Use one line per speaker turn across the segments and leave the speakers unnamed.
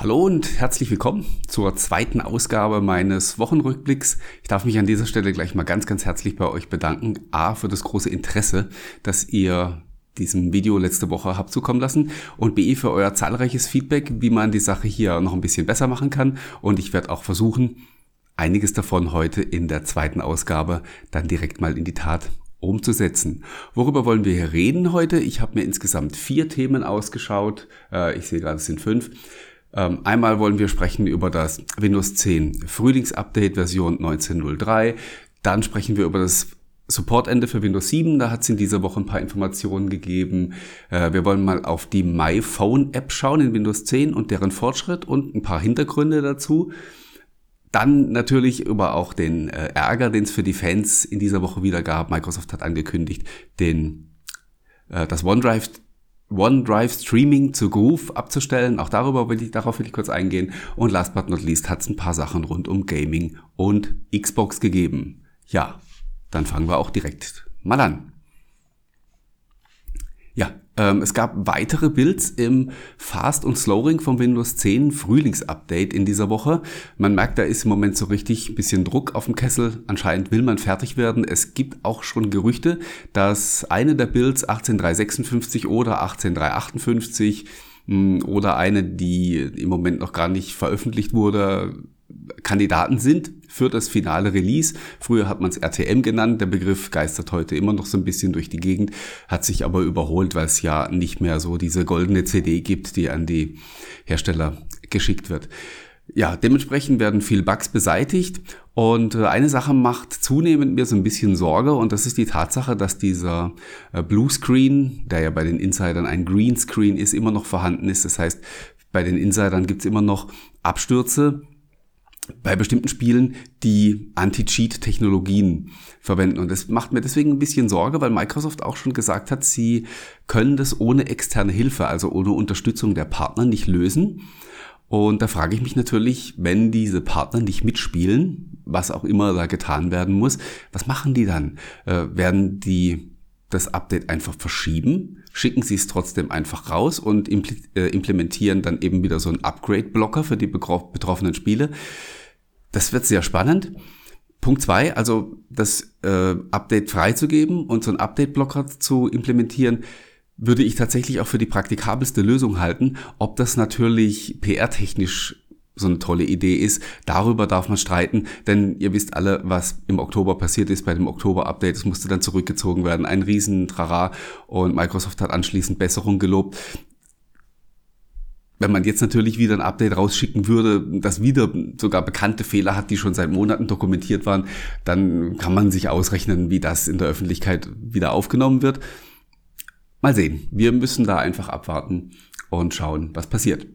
Hallo und herzlich willkommen zur zweiten Ausgabe meines Wochenrückblicks. Ich darf mich an dieser Stelle gleich mal ganz, ganz herzlich bei euch bedanken. A, für das große Interesse, dass ihr diesem Video letzte Woche habt zukommen lassen und B, für euer zahlreiches Feedback, wie man die Sache hier noch ein bisschen besser machen kann. Und ich werde auch versuchen, einiges davon heute in der zweiten Ausgabe dann direkt mal in die Tat umzusetzen. Worüber wollen wir hier reden heute? Ich habe mir insgesamt vier Themen ausgeschaut. Äh, ich sehe gerade, es sind fünf. Ähm, einmal wollen wir sprechen über das Windows 10 Frühlingsupdate Version 19.03. Dann sprechen wir über das Supportende für Windows 7. Da hat es in dieser Woche ein paar Informationen gegeben. Äh, wir wollen mal auf die MyPhone App schauen in Windows 10 und deren Fortschritt und ein paar Hintergründe dazu. Dann natürlich über auch den äh, Ärger, den es für die Fans in dieser Woche wieder gab. Microsoft hat angekündigt, den, äh, das OneDrive OneDrive Streaming zu Groove abzustellen. Auch darüber will ich, darauf will ich kurz eingehen. Und last but not least hat es ein paar Sachen rund um Gaming und Xbox gegeben. Ja, dann fangen wir auch direkt mal an. Ja, ähm, es gab weitere Builds im Fast- und Slowring vom Windows 10 Frühlingsupdate in dieser Woche. Man merkt, da ist im Moment so richtig ein bisschen Druck auf dem Kessel. Anscheinend will man fertig werden. Es gibt auch schon Gerüchte, dass eine der Builds 18356 oder 18358 hm, oder eine, die im Moment noch gar nicht veröffentlicht wurde, Kandidaten sind für das finale Release. Früher hat man es RTM genannt, der Begriff geistert heute immer noch so ein bisschen durch die Gegend, hat sich aber überholt, weil es ja nicht mehr so diese goldene CD gibt, die an die Hersteller geschickt wird. Ja, dementsprechend werden viel Bugs beseitigt und äh, eine Sache macht zunehmend mir so ein bisschen Sorge und das ist die Tatsache, dass dieser äh, Blue Screen, der ja bei den Insidern ein Green Screen ist, immer noch vorhanden ist. Das heißt, bei den Insidern gibt es immer noch Abstürze, bei bestimmten Spielen, die Anti-Cheat-Technologien verwenden. Und das macht mir deswegen ein bisschen Sorge, weil Microsoft auch schon gesagt hat, sie können das ohne externe Hilfe, also ohne Unterstützung der Partner nicht lösen. Und da frage ich mich natürlich, wenn diese Partner nicht mitspielen, was auch immer da getan werden muss, was machen die dann? Äh, werden die das Update einfach verschieben? Schicken sie es trotzdem einfach raus und äh, implementieren dann eben wieder so einen Upgrade-Blocker für die betroffenen Spiele? Das wird sehr spannend. Punkt zwei, also das äh, Update freizugeben und so einen Update-Blocker zu implementieren, würde ich tatsächlich auch für die praktikabelste Lösung halten. Ob das natürlich PR-technisch so eine tolle Idee ist, darüber darf man streiten, denn ihr wisst alle, was im Oktober passiert ist bei dem Oktober-Update. Es musste dann zurückgezogen werden, ein riesen Trara und Microsoft hat anschließend Besserung gelobt. Wenn man jetzt natürlich wieder ein Update rausschicken würde, das wieder sogar bekannte Fehler hat, die schon seit Monaten dokumentiert waren, dann kann man sich ausrechnen, wie das in der Öffentlichkeit wieder aufgenommen wird. Mal sehen. Wir müssen da einfach abwarten und schauen, was passiert.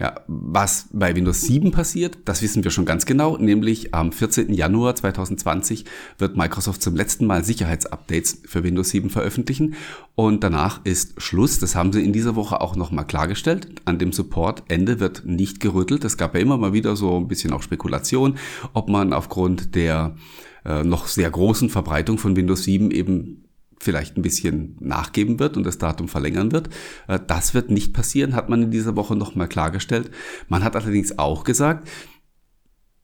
Ja, was bei Windows 7 passiert, das wissen wir schon ganz genau, nämlich am 14. Januar 2020 wird Microsoft zum letzten Mal Sicherheitsupdates für Windows 7 veröffentlichen und danach ist Schluss. Das haben sie in dieser Woche auch nochmal klargestellt. An dem Support-Ende wird nicht gerüttelt. Es gab ja immer mal wieder so ein bisschen auch Spekulation, ob man aufgrund der äh, noch sehr großen Verbreitung von Windows 7 eben vielleicht ein bisschen nachgeben wird und das Datum verlängern wird. Äh, das wird nicht passieren, hat man in dieser Woche nochmal klargestellt. Man hat allerdings auch gesagt,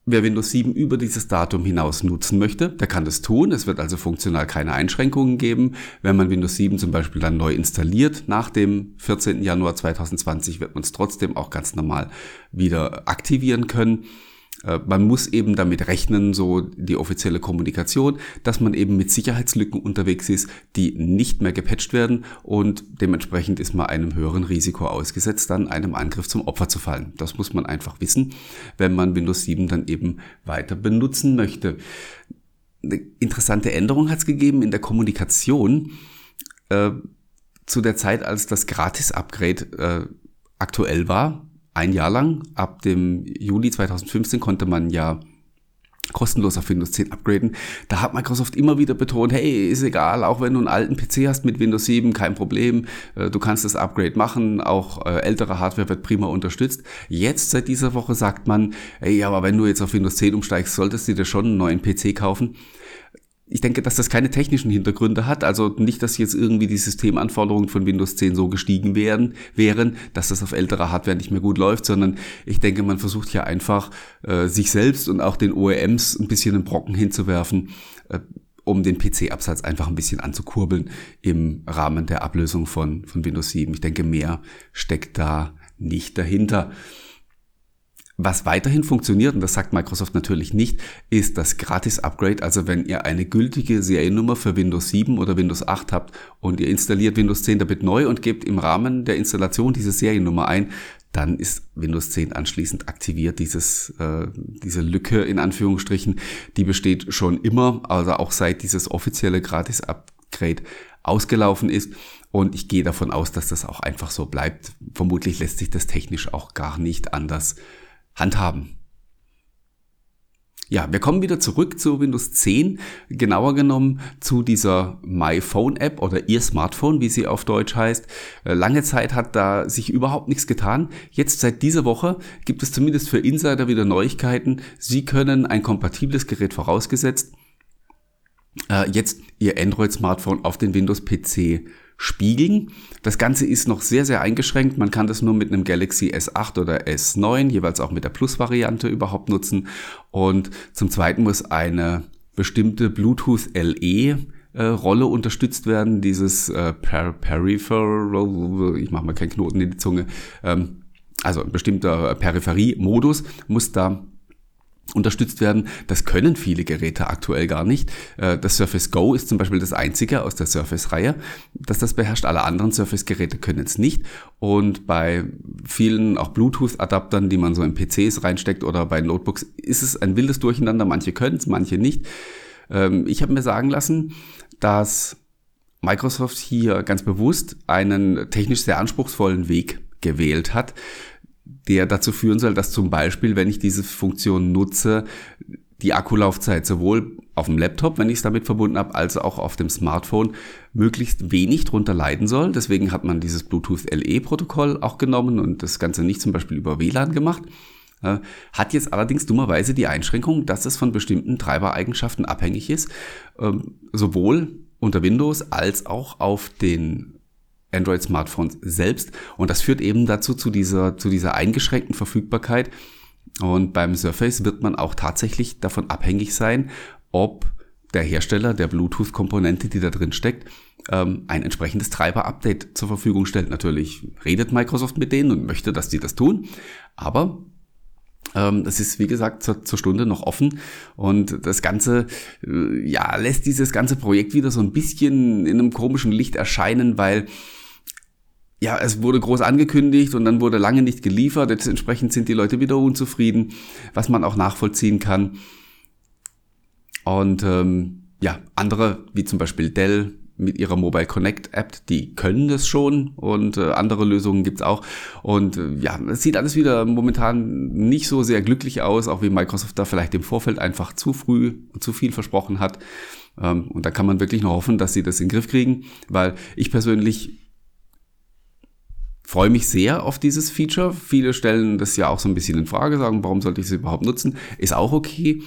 Wer Windows 7 über dieses Datum hinaus nutzen möchte, der kann das tun. Es wird also funktional keine Einschränkungen geben. Wenn man Windows 7 zum Beispiel dann neu installiert, nach dem 14. Januar 2020 wird man es trotzdem auch ganz normal wieder aktivieren können. Äh, man muss eben damit rechnen, so die offizielle Kommunikation, dass man eben mit Sicherheitslücken unterwegs ist, die nicht mehr gepatcht werden und dementsprechend ist man einem höheren Risiko ausgesetzt, dann einem Angriff zum Opfer zu fallen. Das muss man einfach wissen, wenn man Windows 7 dann eben weiter benutzen möchte. Eine interessante Änderung hat es gegeben in der Kommunikation. Äh, zu der Zeit, als das Gratis-Upgrade äh, aktuell war, ein Jahr lang. Ab dem Juli 2015 konnte man ja kostenlos auf Windows 10 upgraden. Da hat Microsoft immer wieder betont, hey, ist egal, auch wenn du einen alten PC hast mit Windows 7, kein Problem, äh, du kannst das Upgrade machen, auch äh, ältere Hardware wird prima unterstützt. Jetzt seit dieser Woche sagt man, hey, aber wenn du jetzt auf Windows 10 umsteigst, solltest du dir schon einen neuen PC kaufen. Ich denke, dass das keine technischen Hintergründe hat. Also nicht, dass jetzt irgendwie die Systemanforderungen von Windows 10 so gestiegen wären, wären, dass das auf älterer Hardware nicht mehr gut läuft, sondern ich denke, man versucht ja einfach, äh, sich selbst und auch den OEMs ein bisschen einen Brocken hinzuwerfen, äh, um den PC-Absatz einfach ein bisschen anzukurbeln im Rahmen der Ablösung von, von Windows 7. Ich denke, mehr steckt da nicht dahinter. Was weiterhin funktioniert, und das sagt Microsoft natürlich nicht, ist das Gratis-Upgrade. Also wenn ihr eine gültige Seriennummer für Windows 7 oder Windows 8 habt und ihr installiert Windows 10 damit neu und gebt im Rahmen der Installation diese Seriennummer ein, dann ist Windows 10 anschließend aktiviert. Dieses, äh, diese Lücke in Anführungsstrichen, die besteht schon immer, also auch seit dieses offizielle Gratis-Upgrade ausgelaufen ist. Und ich gehe davon aus, dass das auch einfach so bleibt. Vermutlich lässt sich das technisch auch gar nicht anders handhaben. Ja, wir kommen wieder zurück zu Windows 10, genauer genommen zu dieser My Phone App oder Ihr Smartphone, wie sie auf Deutsch heißt. Äh, lange Zeit hat da sich überhaupt nichts getan. Jetzt seit dieser Woche gibt es zumindest für Insider wieder Neuigkeiten. Sie können ein kompatibles Gerät vorausgesetzt äh, jetzt Ihr Android-Smartphone auf den Windows-PC spiegeln. Das Ganze ist noch sehr, sehr eingeschränkt. Man kann das nur mit einem Galaxy S8 oder S9, jeweils auch mit der Plus-Variante überhaupt nutzen. Und zum Zweiten muss eine bestimmte Bluetooth LE äh, Rolle unterstützt werden, dieses äh, per Peripheral, ich mache mal keinen Knoten in die Zunge, ähm, also ein bestimmter Peripherie-Modus muss da unterstützt werden. Das können viele Geräte aktuell gar nicht. Äh, das Surface Go ist zum Beispiel das einzige aus der Surface-Reihe, das das beherrscht. Alle anderen Surface-Geräte können es nicht. Und bei vielen auch Bluetooth-Adaptern, die man so in PCs reinsteckt oder bei Notebooks, ist es ein wildes Durcheinander. Manche können es, manche nicht. Ähm, ich habe mir sagen lassen, dass Microsoft hier ganz bewusst einen technisch sehr anspruchsvollen Weg gewählt hat der dazu führen soll, dass zum Beispiel, wenn ich diese Funktion nutze, die Akkulaufzeit sowohl auf dem Laptop, wenn ich es damit verbunden habe, als auch auf dem Smartphone möglichst wenig drunter leiden soll. Deswegen hat man dieses Bluetooth LE-Protokoll auch genommen und das Ganze nicht zum Beispiel über WLAN gemacht. Hat jetzt allerdings dummerweise die Einschränkung, dass es von bestimmten Treibereigenschaften abhängig ist, ähm, sowohl unter Windows als auch auf den Android-Smartphones selbst. Und das führt eben dazu, zu dieser, zu dieser eingeschränkten Verfügbarkeit. Und beim Surface wird man auch tatsächlich davon abhängig sein, ob der Hersteller der Bluetooth-Komponente, die da drin steckt, ähm, ein entsprechendes Treiber-Update zur Verfügung stellt. Natürlich redet Microsoft mit denen und möchte, dass die das tun. Aber ähm, das ist, wie gesagt, zur, zur, Stunde noch offen. Und das Ganze, äh, ja, lässt dieses ganze Projekt wieder so ein bisschen in einem komischen Licht erscheinen, weil ja, es wurde groß angekündigt und dann wurde lange nicht geliefert. Entsprechend sind die Leute wieder unzufrieden, was man auch nachvollziehen kann. Und ähm, ja, andere, wie zum Beispiel Dell mit ihrer Mobile Connect App, die können das schon und äh, andere Lösungen gibt's auch. Und äh, ja, es sieht alles wieder momentan nicht so sehr glücklich aus, auch wie Microsoft da vielleicht im Vorfeld einfach zu früh und zu viel versprochen hat. Ähm, und da kann man wirklich nur hoffen, dass sie das in den Griff kriegen, weil ich persönlich freue mich sehr auf dieses Feature. Viele stellen das ja auch so ein bisschen in Frage, sagen, warum sollte ich es überhaupt nutzen? Ist auch okay.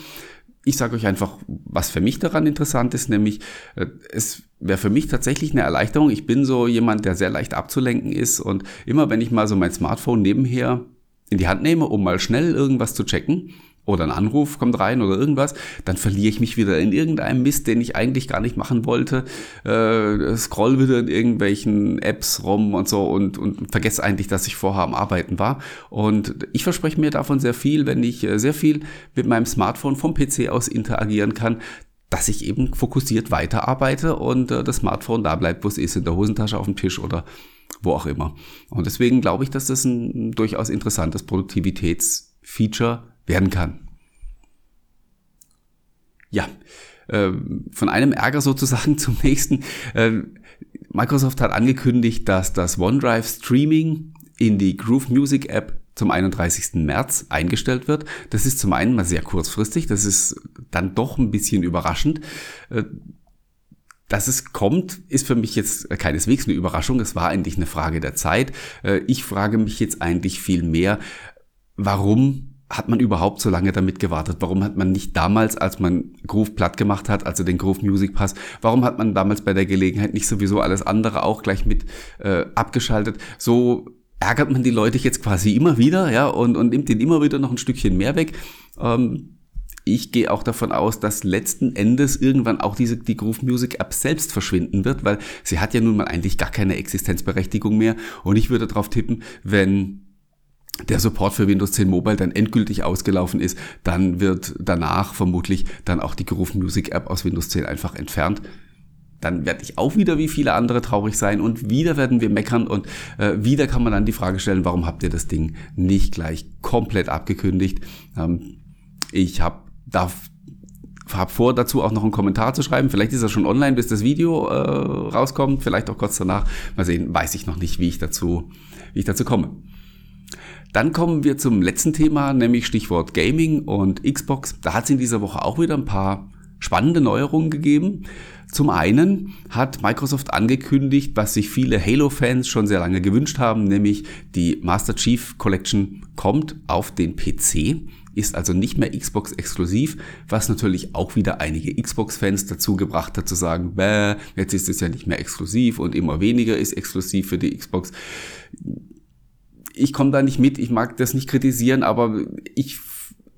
Ich sage euch einfach, was für mich daran interessant ist, nämlich äh, es wäre für mich tatsächlich eine Erleichterung. Ich bin so jemand, der sehr leicht abzulenken ist und immer wenn ich mal so mein Smartphone nebenher in die Hand nehme, um mal schnell irgendwas zu checken, oder ein Anruf kommt rein oder irgendwas, dann verliere ich mich wieder in irgendeinem Mist, den ich eigentlich gar nicht machen wollte, äh, scroll wieder in irgendwelchen Apps rum und so und, und vergesse eigentlich, dass ich vorher am Arbeiten war. Und ich verspreche mir davon sehr viel, wenn ich äh, sehr viel mit meinem Smartphone vom PC aus interagieren kann, dass ich eben fokussiert weiterarbeite und äh, das Smartphone da bleibt, wo es ist, in der Hosentasche auf dem Tisch oder wo auch immer. Und deswegen glaube ich, dass das ein durchaus interessantes Produktivitätsfeature werden kann. Ja, äh, von einem Ärger sozusagen zum nächsten. Äh, Microsoft hat angekündigt, dass das OneDrive Streaming in die Groove Music App zum 31. März eingestellt wird. Das ist zum einen mal sehr kurzfristig, das ist dann doch ein bisschen überraschend. Äh, dass es kommt, ist für mich jetzt keineswegs eine Überraschung. Es war eigentlich eine Frage der Zeit. Ich frage mich jetzt eigentlich viel mehr, warum hat man überhaupt so lange damit gewartet? Warum hat man nicht damals, als man Groove platt gemacht hat, also den Groove Music Pass, warum hat man damals bei der Gelegenheit nicht sowieso alles andere auch gleich mit äh, abgeschaltet? So ärgert man die Leute jetzt quasi immer wieder, ja, und, und nimmt den immer wieder noch ein Stückchen mehr weg. Ähm, ich gehe auch davon aus, dass letzten Endes irgendwann auch diese, die Groove Music App selbst verschwinden wird, weil sie hat ja nun mal eigentlich gar keine Existenzberechtigung mehr. Und ich würde darauf tippen, wenn der Support für Windows 10 Mobile dann endgültig ausgelaufen ist, dann wird danach vermutlich dann auch die Groove Music App aus Windows 10 einfach entfernt. Dann werde ich auch wieder wie viele andere traurig sein und wieder werden wir meckern und äh, wieder kann man dann die Frage stellen, warum habt ihr das Ding nicht gleich komplett abgekündigt? Ähm, ich habe darf habe vor, dazu auch noch einen Kommentar zu schreiben. Vielleicht ist er schon online, bis das Video äh, rauskommt. Vielleicht auch kurz danach. Mal sehen, weiß ich noch nicht, wie ich dazu, wie ich dazu komme. Dann kommen wir zum letzten Thema, nämlich Stichwort Gaming und Xbox. Da hat es in dieser Woche auch wieder ein paar spannende Neuerungen gegeben. Zum einen hat Microsoft angekündigt, was sich viele Halo-Fans schon sehr lange gewünscht haben, nämlich die Master Chief Collection kommt auf den PC, ist also nicht mehr Xbox exklusiv, was natürlich auch wieder einige Xbox-Fans dazu gebracht hat zu sagen, jetzt ist es ja nicht mehr exklusiv und immer weniger ist exklusiv für die Xbox ich komme da nicht mit, ich mag das nicht kritisieren, aber ich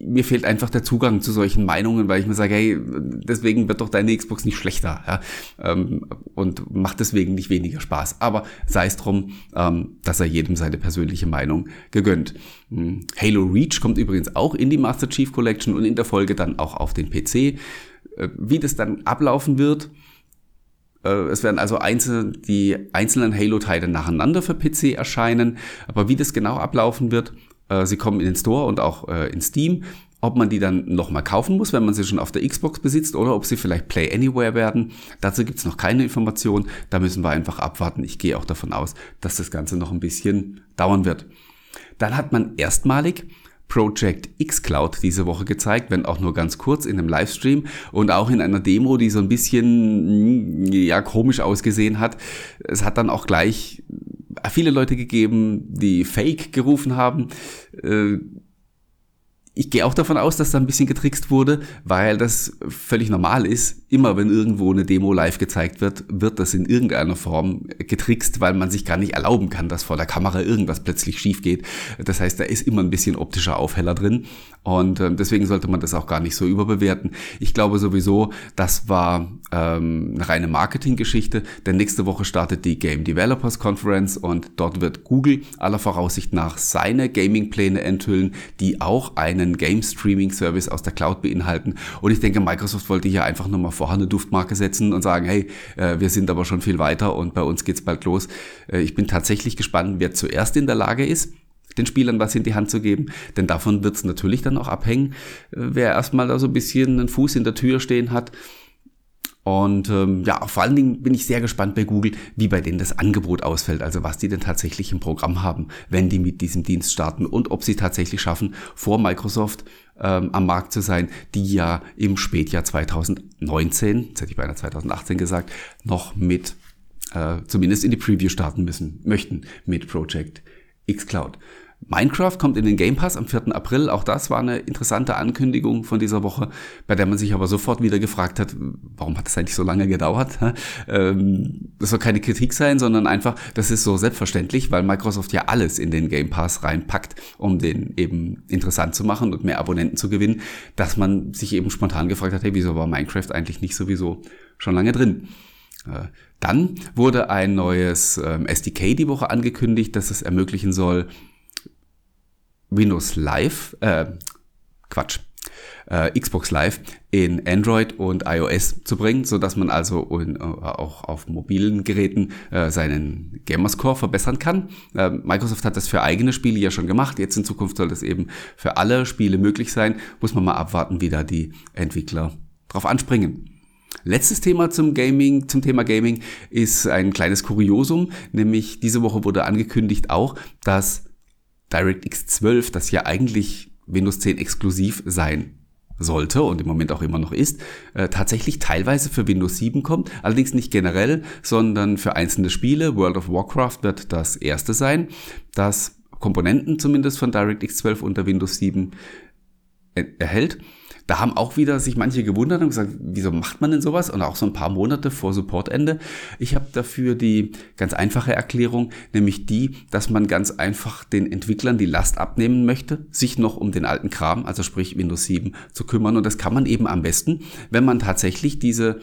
mir fehlt einfach der Zugang zu solchen Meinungen, weil ich mir sage, hey, deswegen wird doch deine Xbox nicht schlechter ja? Ähm, und macht deswegen nicht weniger Spaß. Aber sei es drum, ähm, dass er jedem seine persönliche Meinung gegönnt. Hm, Halo Reach kommt übrigens auch in die Master Chief Collection und in der Folge dann auch auf den PC. Äh, wie das dann ablaufen wird, es werden also einzel die einzelnen Halo-Teile nacheinander für PC erscheinen. Aber wie das genau ablaufen wird, äh, sie kommen in den Store und auch äh, in Steam. Ob man die dann nochmal kaufen muss, wenn man sie schon auf der Xbox besitzt, oder ob sie vielleicht Play Anywhere werden, dazu gibt's noch keine Information. Da müssen wir einfach abwarten. Ich gehe auch davon aus, dass das Ganze noch ein bisschen dauern wird. Dann hat man erstmalig Project xCloud diese Woche gezeigt, wenn auch nur ganz kurz in einem Livestream und auch in einer Demo, die so ein bisschen ja komisch ausgesehen hat. Es hat dann auch gleich viele Leute gegeben, die Fake gerufen haben. Äh, ich gehe auch davon aus, dass da ein bisschen getrickst wurde, weil das völlig normal ist. Immer wenn irgendwo eine Demo live gezeigt wird, wird das in irgendeiner Form getrickst, weil man sich gar nicht erlauben kann, dass vor der Kamera irgendwas plötzlich schief geht. Das heißt, da ist immer ein bisschen optischer Aufheller drin und äh, deswegen sollte man das auch gar nicht so überbewerten. Ich glaube sowieso, das war ähm, eine reine Marketinggeschichte, denn nächste Woche startet die Game Developers Conference und dort wird Google aller Voraussicht nach seine Gaming-Pläne enthüllen, die auch eine einen Game Streaming Service aus der Cloud beinhalten. Und ich denke, Microsoft wollte hier einfach nur mal vorher eine Duftmarke setzen und sagen, hey, äh, wir sind aber schon viel weiter und bei uns geht's bald los. Äh, ich bin tatsächlich gespannt, wer zuerst in der Lage ist, den Spielern was in die Hand zu geben. Denn davon wird es natürlich dann auch abhängen, äh, wer erstmal da so ein bisschen einen Fuß in der Tür stehen hat und ähm, ja, vor allen Dingen bin ich sehr gespannt bei Google, wie bei denen das Angebot ausfällt, also was die denn tatsächlich im Programm haben, wenn die mit diesem Dienst starten und ob sie tatsächlich schaffen, vor Microsoft ähm, am Markt zu sein, die ja im Spätjahr 2019, jetzt hätte ich beinahe 2018 gesagt, noch mit äh, zumindest in die Preview starten müssen, möchten mit Project xCloud. Minecraft kommt in den Game Pass am 4. April. Auch das war eine interessante Ankündigung von dieser Woche, bei der man sich aber sofort wieder gefragt hat, warum hat das eigentlich so lange gedauert? Ähm, das soll keine Kritik sein, sondern einfach, das ist so selbstverständlich, weil Microsoft ja alles in den Game Pass reinpackt, um den eben interessant zu machen und mehr Abonnenten zu gewinnen, dass man sich eben spontan gefragt hat, hey, wieso war Minecraft eigentlich nicht sowieso schon lange drin? Äh, dann wurde ein neues ähm, SDK die Woche angekündigt, das es ermöglichen soll, Windows Live, äh, Quatsch, äh, Xbox Live in Android und iOS zu bringen, so dass man also in, äh, auch auf mobilen Geräten äh, seinen Gamerscore verbessern kann. Äh, Microsoft hat das für eigene Spiele ja schon gemacht. Jetzt in Zukunft soll das eben für alle Spiele möglich sein. Muss man mal abwarten, wie da die Entwickler drauf anspringen. Letztes Thema zum Gaming, zum Thema Gaming ist ein kleines Kuriosum, nämlich diese Woche wurde angekündigt auch, dass DirectX 12, das ja eigentlich Windows 10 exklusiv sein sollte und im Moment auch immer noch ist, äh, tatsächlich teilweise für Windows 7 kommt. Allerdings nicht generell, sondern für einzelne Spiele. World of Warcraft wird das erste sein, das Komponenten zumindest von DirectX 12 unter Windows 7 erhält. Da haben auch wieder sich manche gewundert und gesagt, wieso macht man denn sowas? Und auch so ein paar Monate vor Supportende. Ich habe dafür die ganz einfache Erklärung, nämlich die, dass man ganz einfach den Entwicklern die Last abnehmen möchte, sich noch um den alten Kram, also sprich Windows 7, zu kümmern. Und das kann man eben am besten, wenn man tatsächlich diese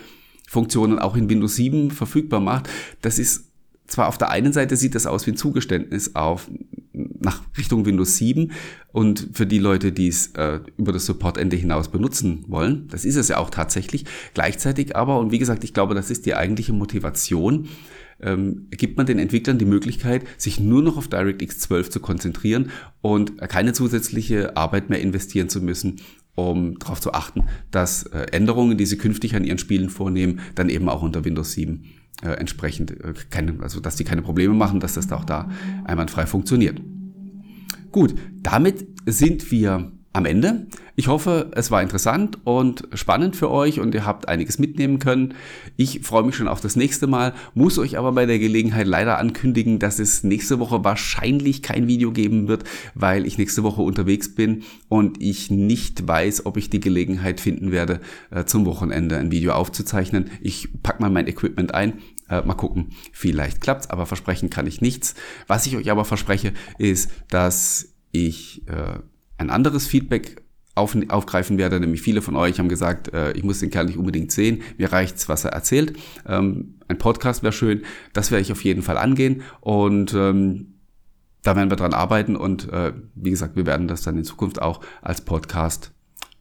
Funktionen auch in Windows 7 verfügbar macht. Das ist zwar auf der einen Seite sieht das aus wie ein Zugeständnis auf nach Richtung Windows 7 und für die Leute, die es äh, über das Supportende hinaus benutzen wollen, das ist es ja auch tatsächlich. Gleichzeitig aber, und wie gesagt, ich glaube, das ist die eigentliche Motivation, ähm, gibt man den Entwicklern die Möglichkeit, sich nur noch auf DirectX 12 zu konzentrieren und keine zusätzliche Arbeit mehr investieren zu müssen, um darauf zu achten, dass äh, Änderungen, die sie künftig an ihren Spielen vornehmen, dann eben auch unter Windows 7 äh, entsprechend äh, keine, also dass die keine Probleme machen, dass das auch da einwandfrei funktioniert. Gut, damit sind wir am Ende. Ich hoffe, es war interessant und spannend für euch und ihr habt einiges mitnehmen können. Ich freue mich schon auf das nächste Mal, muss euch aber bei der Gelegenheit leider ankündigen, dass es nächste Woche wahrscheinlich kein Video geben wird, weil ich nächste Woche unterwegs bin und ich nicht weiß, ob ich die Gelegenheit finden werde, äh, zum Wochenende ein Video aufzuzeichnen. Ich packe mal mein Equipment ein äh, mal gucken, vielleicht klappt's, aber versprechen kann ich nichts. Was ich euch aber verspreche, ist, dass ich äh, ein anderes Feedback auf, aufgreifen werde, nämlich viele von euch haben gesagt, äh, ich muss den Kerl nicht unbedingt sehen, mir reicht's, was er erzählt. Ähm, ein Podcast wäre schön, das werde ich auf jeden Fall angehen. Und ähm, da werden wir dran arbeiten. Und äh, wie gesagt, wir werden das dann in Zukunft auch als Podcast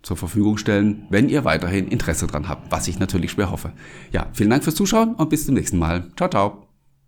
zur Verfügung stellen, wenn ihr weiterhin Interesse dran habt, was ich natürlich schwer hoffe. Ja, vielen Dank fürs Zuschauen und bis zum nächsten Mal. Ciao, ciao.